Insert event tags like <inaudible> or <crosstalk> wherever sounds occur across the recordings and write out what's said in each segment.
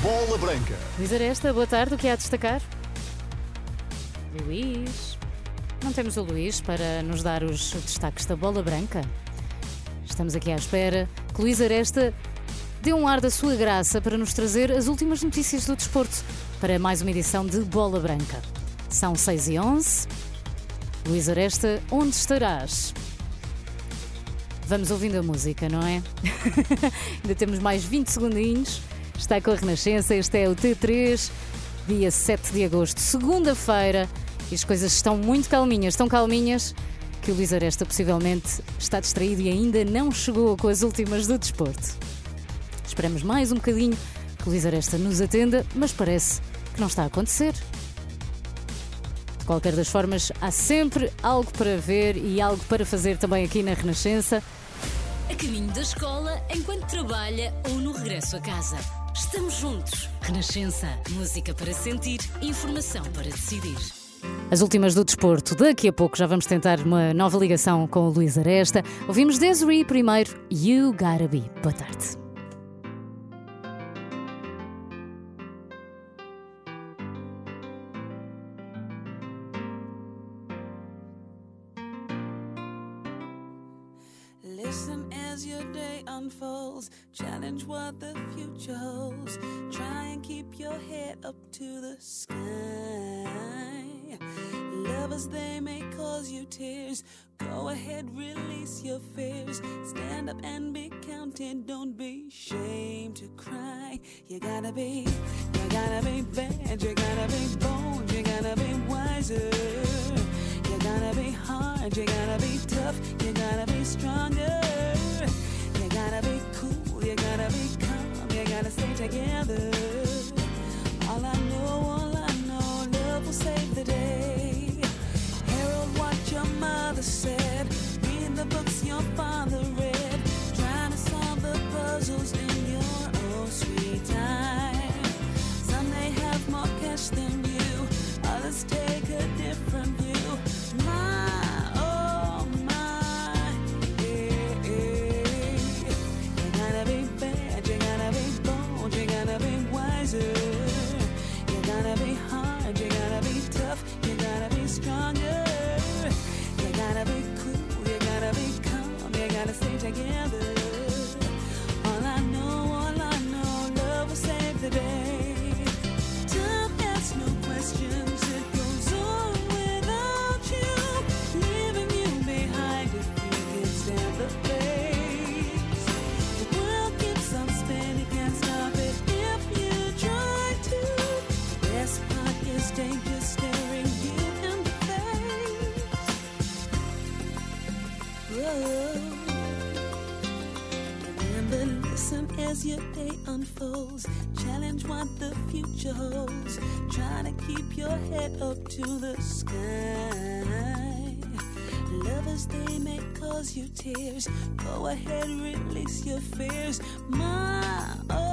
Bola Branca. Luís Aresta, boa tarde. O que há a destacar? Luís. Não temos o Luís para nos dar os destaques da bola branca? Estamos aqui à espera que Luís Aresta dê um ar da sua graça para nos trazer as últimas notícias do desporto para mais uma edição de Bola Branca. São 6 e 11. Luís Aresta, onde estarás? Vamos ouvindo a música, não é? <laughs> Ainda temos mais 20 segundinhos. Está com a Renascença, este é o T3, dia 7 de agosto, segunda-feira. E as coisas estão muito calminhas, tão calminhas que o Luís Aresta possivelmente está distraído e ainda não chegou com as últimas do desporto. Esperamos mais um bocadinho que o Luís Aresta nos atenda, mas parece que não está a acontecer. De qualquer das formas, há sempre algo para ver e algo para fazer também aqui na Renascença. Caminho da escola, enquanto trabalha ou no regresso a casa. Estamos juntos. Renascença. Música para sentir, informação para decidir. As últimas do desporto. Daqui a pouco já vamos tentar uma nova ligação com o Luís Aresta. Ouvimos Desiree primeiro, You Gotta Be. Boa tarde. Lovers, they may cause you tears. Go ahead, release your fears. Stand up and be counted. Don't be ashamed to cry. You gotta be, you gotta be bad. You gotta be bold. You gotta be wiser. You gotta be hard, you gotta be tough, you gotta be stronger. You gotta be cool, you gotta be calm, you gotta stay together. All I know, said, read the books your father read, trying to solve the puzzles in your own sweet time. Some may have more cash than you, others take Remember, listen as your day unfolds. Challenge what the future holds. Try to keep your head up to the sky. Lovers, they may cause you tears. Go ahead, release your fears. My, oh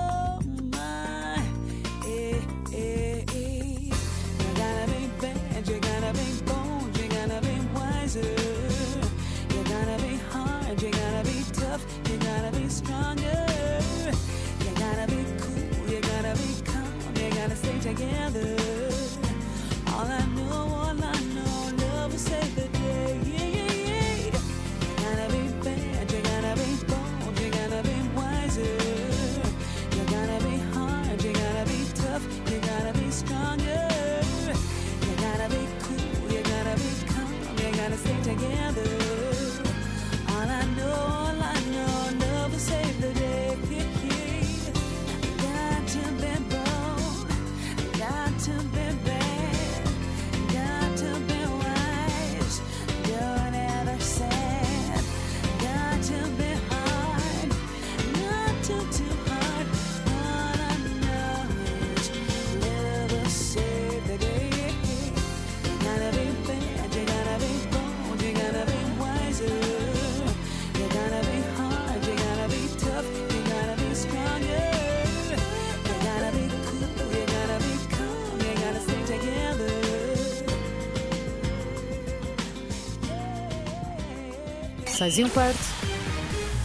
Seis e um quarto.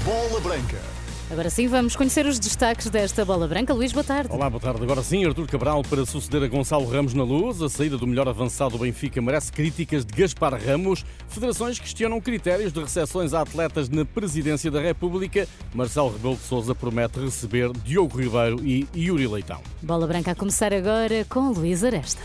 Bola Branca. Agora sim, vamos conhecer os destaques desta bola branca. Luís, boa tarde. Olá, boa tarde. Agora sim, Artur Cabral para suceder a Gonçalo Ramos na luz. A saída do melhor avançado do Benfica merece críticas de Gaspar Ramos. Federações questionam critérios de recepções a atletas na presidência da República. Marcelo Rebelo de Sousa promete receber Diogo Ribeiro e Yuri Leitão. Bola branca a começar agora com Luís Aresta.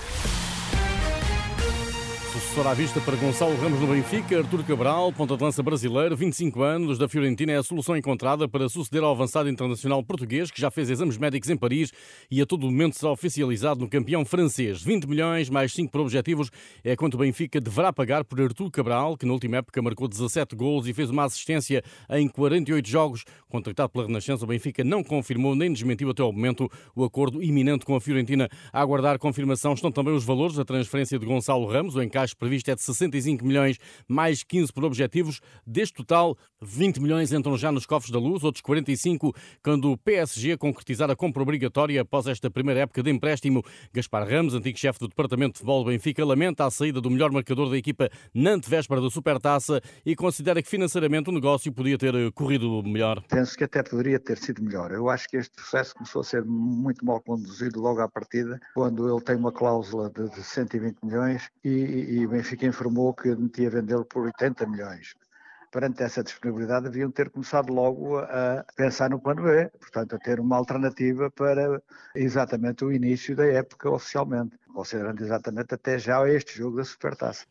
Sucessor à vista para Gonçalo Ramos no Benfica, Artur Cabral, ponta de lança brasileiro, 25 anos, da Fiorentina, é a solução encontrada para suceder ao avançado internacional português, que já fez exames médicos em Paris e a todo momento será oficializado no campeão francês. 20 milhões mais 5 por objetivos é quanto o Benfica deverá pagar por Artur Cabral, que na última época marcou 17 gols e fez uma assistência em 48 jogos. Contratado pela Renascença, o Benfica não confirmou nem desmentiu até ao momento o acordo iminente com a Fiorentina. A aguardar confirmação estão também os valores da transferência de Gonçalo Ramos, o encaixe previsto é de 65 milhões, mais 15 por objetivos. Deste total, 20 milhões entram já nos cofres da luz, outros 45 quando o PSG concretizar a compra obrigatória após esta primeira época de empréstimo. Gaspar Ramos, antigo chefe do Departamento de Futebol do Benfica, lamenta a saída do melhor marcador da equipa na antevéspera da Supertaça e considera que financeiramente o negócio podia ter eh, corrido melhor. Penso que até poderia ter sido melhor. Eu acho que este processo começou a ser muito mal conduzido logo à partida, quando ele tem uma cláusula de, de 120 milhões e, e Benfica informou que admitia vendê-lo por 80 milhões. Perante essa disponibilidade, deviam ter começado logo a pensar no plano B, portanto, a ter uma alternativa para exatamente o início da época oficialmente, considerando exatamente até já este jogo da Supertaça.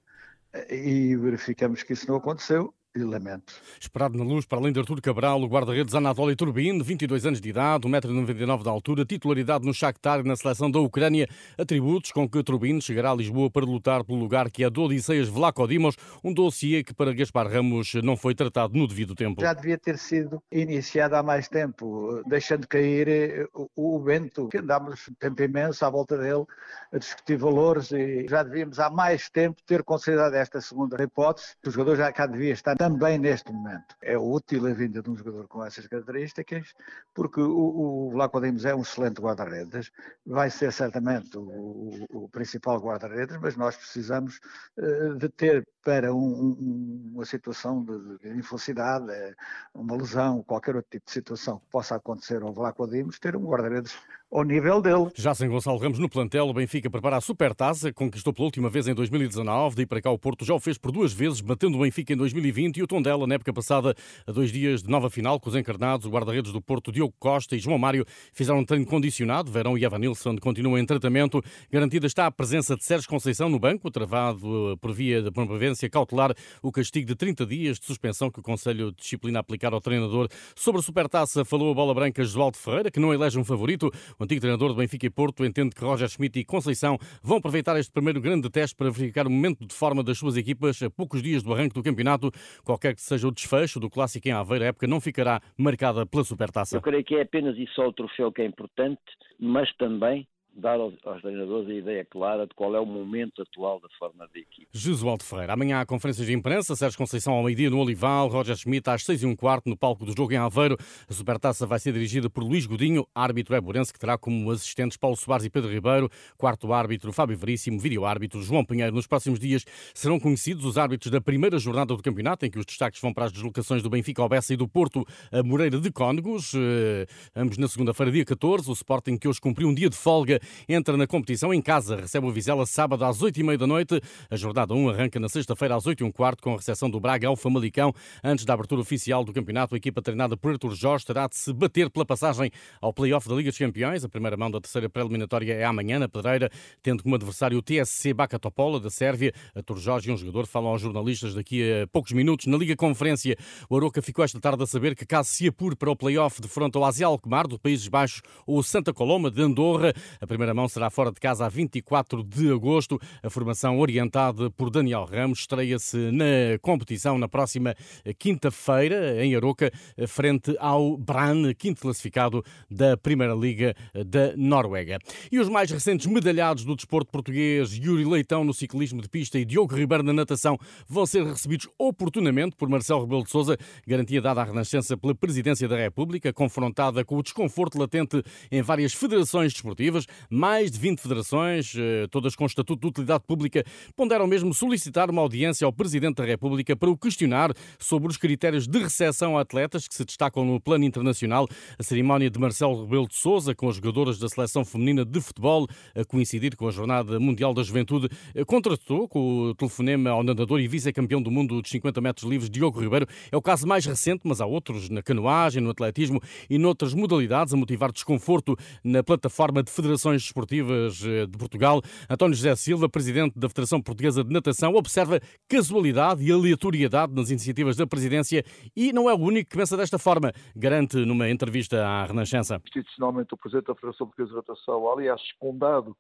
E verificamos que isso não aconteceu e lamento. Esperado na luz, para além de Artur Cabral, o guarda-redes Anatoly Turbin, de 22 anos de idade, 1,99m de altura, titularidade no Shakhtar e na seleção da Ucrânia, atributos com que Turbin chegará a Lisboa para lutar pelo lugar que é do Odisseias Vlaco Dimos, um dossiê que para Gaspar Ramos não foi tratado no devido tempo. Já devia ter sido iniciado há mais tempo, deixando cair eh, o, o vento, que andámos tempo imenso à volta dele a discutir valores e já devíamos há mais tempo ter considerado esta segunda hipótese. O jogador já cá devia estar também neste momento. É útil a vinda de um jogador com essas características, porque o, o Vlaco Dimos é um excelente guarda-redes, vai ser certamente o, o, principal guarda-redes, mas nós precisamos uh, de ter para um, um, uma situação de, de infelicidade, eh, uma lesão, qualquer outro tipo de situação que possa acontecer ao Vlaco Dimos, ter um guarda-redes ao nível dele. Já sem Gonçalo Ramos no plantel, o Benfica prepara a Supertaça, conquistou pela última vez em 2019, daí para cá o Porto já o fez por duas vezes, batendo o Benfica em 2020 e o Tondela na época passada, a dois dias de nova final, com os encarnados, o guarda-redes do Porto, Diogo Costa e João Mário, fizeram um treino condicionado, Verão e Evanilson continuam em tratamento, garantida está a presença de Sérgio Conceição no banco, travado por via de promovência cautelar, o castigo de 30 dias de suspensão que o Conselho de Disciplina aplicar ao treinador. Sobre a Supertaça falou a bola branca Josualdo Ferreira, que não elege um favorito, o antigo treinador do Benfica e Porto entende que Roger Schmidt e Conceição vão aproveitar este primeiro grande teste para verificar o momento de forma das suas equipas a poucos dias do arranque do campeonato. Qualquer que seja o desfecho do clássico em Aveiro, a época não ficará marcada pela Supertaça. Eu creio que é apenas e só o troféu que é importante, mas também dar aos, aos, treinadores a ideia clara de qual é o momento atual da forma da equipe. Jesualdo Ferreira. Amanhã há conferências de imprensa. Sérgio Conceição ao meio-dia no Olival. Roger Schmidt às seis e um quarto no palco do jogo em Aveiro. A Supertaça vai ser dirigida por Luís Godinho, árbitro é que terá como assistentes Paulo Soares e Pedro Ribeiro. Quarto árbitro, Fábio Veríssimo. Vídeo árbitro, João Pinheiro. Nos próximos dias serão conhecidos os árbitros da primeira jornada do campeonato, em que os destaques vão para as deslocações do Benfica ao Bessa e do Porto a Moreira de Cónegos. Eh, ambos na segunda-feira, dia 14. O Sporting, que hoje cumpriu um dia de folga, entra na competição em casa. Recebe o Vizela sábado às 8h30 da noite. A jornada 1 arranca na sexta-feira às 8 h quarto com a recepção do Braga ao Famalicão. Antes da abertura oficial do campeonato, a equipa treinada por Artur Jorge terá de se bater pela passagem ao play-off da Liga dos Campeões. A primeira mão da terceira pré-eliminatória é amanhã, na Pedreira, tendo como adversário o TSC Baka Topola, da Sérvia. Artur Jorge e um jogador falam aos jornalistas daqui a poucos minutos. Na Liga Conferência, o Aroca ficou esta tarde a saber que caso se apure para o play-off de fronte ao Asia Alkmaar, do Países Baixos, ou Santa Coloma, de Andorra, a primeira mão será fora de casa a 24 de agosto. A formação orientada por Daniel Ramos estreia-se na competição na próxima quinta-feira em Aroca, frente ao Brann, quinto classificado da Primeira Liga da Noruega. E os mais recentes medalhados do desporto português, Yuri Leitão no ciclismo de pista e Diogo Ribeiro na natação, vão ser recebidos oportunamente por Marcelo Rebelo de Sousa, garantia dada à Renascença pela Presidência da República, confrontada com o desconforto latente em várias federações desportivas. Mais de 20 federações, eh, todas com estatuto de utilidade pública, ponderam mesmo solicitar uma audiência ao Presidente da República para o questionar sobre os critérios de recepção a atletas que se destacam no plano internacional. A cerimónia de Marcelo Rebelo de Sousa com as jogadoras da seleção feminina de futebol, a coincidir com a Jornada Mundial da Juventude, eh, contratou com o telefonema ao nadador e vice-campeão do mundo dos 50 metros livres, Diogo Ribeiro. É o caso mais recente, mas há outros na canoagem, no atletismo e noutras modalidades a motivar desconforto na plataforma de federações esportivas eh, de Portugal. António José Silva, presidente da Federação Portuguesa de Natação, observa casualidade e aleatoriedade nas iniciativas da presidência e não é o único que pensa desta forma, garante numa entrevista à Renascença. Institucionalmente, o presidente da Federação Portuguesa de Natação, aliás, secundado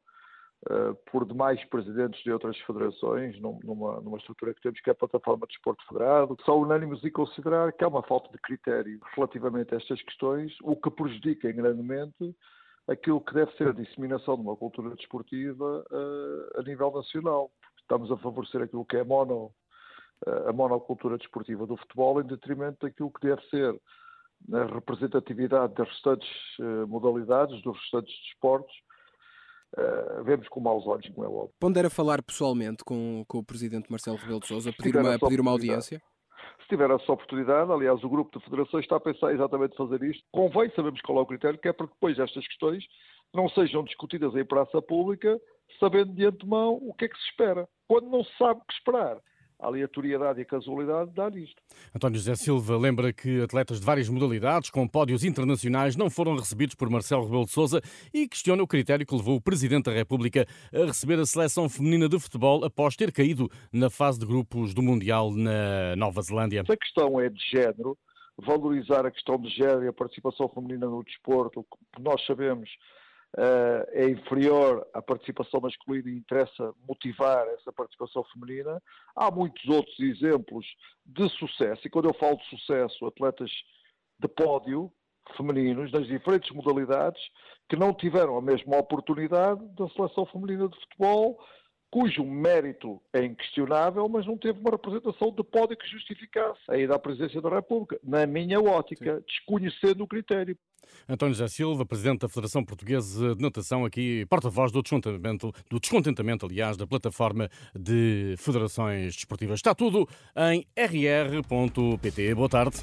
Uh, por demais presidentes de outras federações, numa, numa, estrutura que temos, que é a Plataforma de Desporto Federado, são unânimes em considerar que há uma falta de critério relativamente a estas questões, o que prejudica grandemente aquilo que deve ser a disseminação de uma cultura desportiva uh, a nível nacional. Estamos a favorecer aquilo que é a, mono, uh, a monocultura desportiva do futebol em detrimento daquilo que deve ser a representatividade das restantes modalidades, dos restantes desportos, Uh, vemos com maus olhos, como é óbvio. Pondera falar pessoalmente com, com o Presidente Marcelo Rebelo de Sousa, pedir uma, pedir uma audiência? Se tiver essa oportunidade, aliás, o grupo de federações está a pensar exatamente fazer isto. Convém sabemos qual é o critério, que é para que depois estas questões não sejam discutidas em praça pública, sabendo de antemão o que é que se espera. Quando não se sabe o que esperar, a aleatoriedade e a casualidade dá nisto. António José Silva lembra que atletas de várias modalidades com pódios internacionais não foram recebidos por Marcelo Rebelo de Sousa e questiona o critério que levou o Presidente da República a receber a seleção feminina de futebol após ter caído na fase de grupos do Mundial na Nova Zelândia. A questão é de género, valorizar a questão de género e a participação feminina no desporto, que nós sabemos uh, é inferior à participação masculina e interessa motivar essa participação feminina. Há muitos outros exemplos de sucesso, e quando eu falo de sucesso, atletas de pódio femininos nas diferentes modalidades que não tiveram a mesma oportunidade da seleção feminina de futebol, cujo mérito é inquestionável, mas não teve uma representação de pódio que justificasse a ida à presidência da República, na minha ótica, Sim. desconhecendo o critério. António José Silva, Presidente da Federação Portuguesa de Natação, aqui porta-voz do descontentamento, do descontentamento, aliás, da plataforma de federações desportivas. Está tudo em rr.pt. Boa tarde.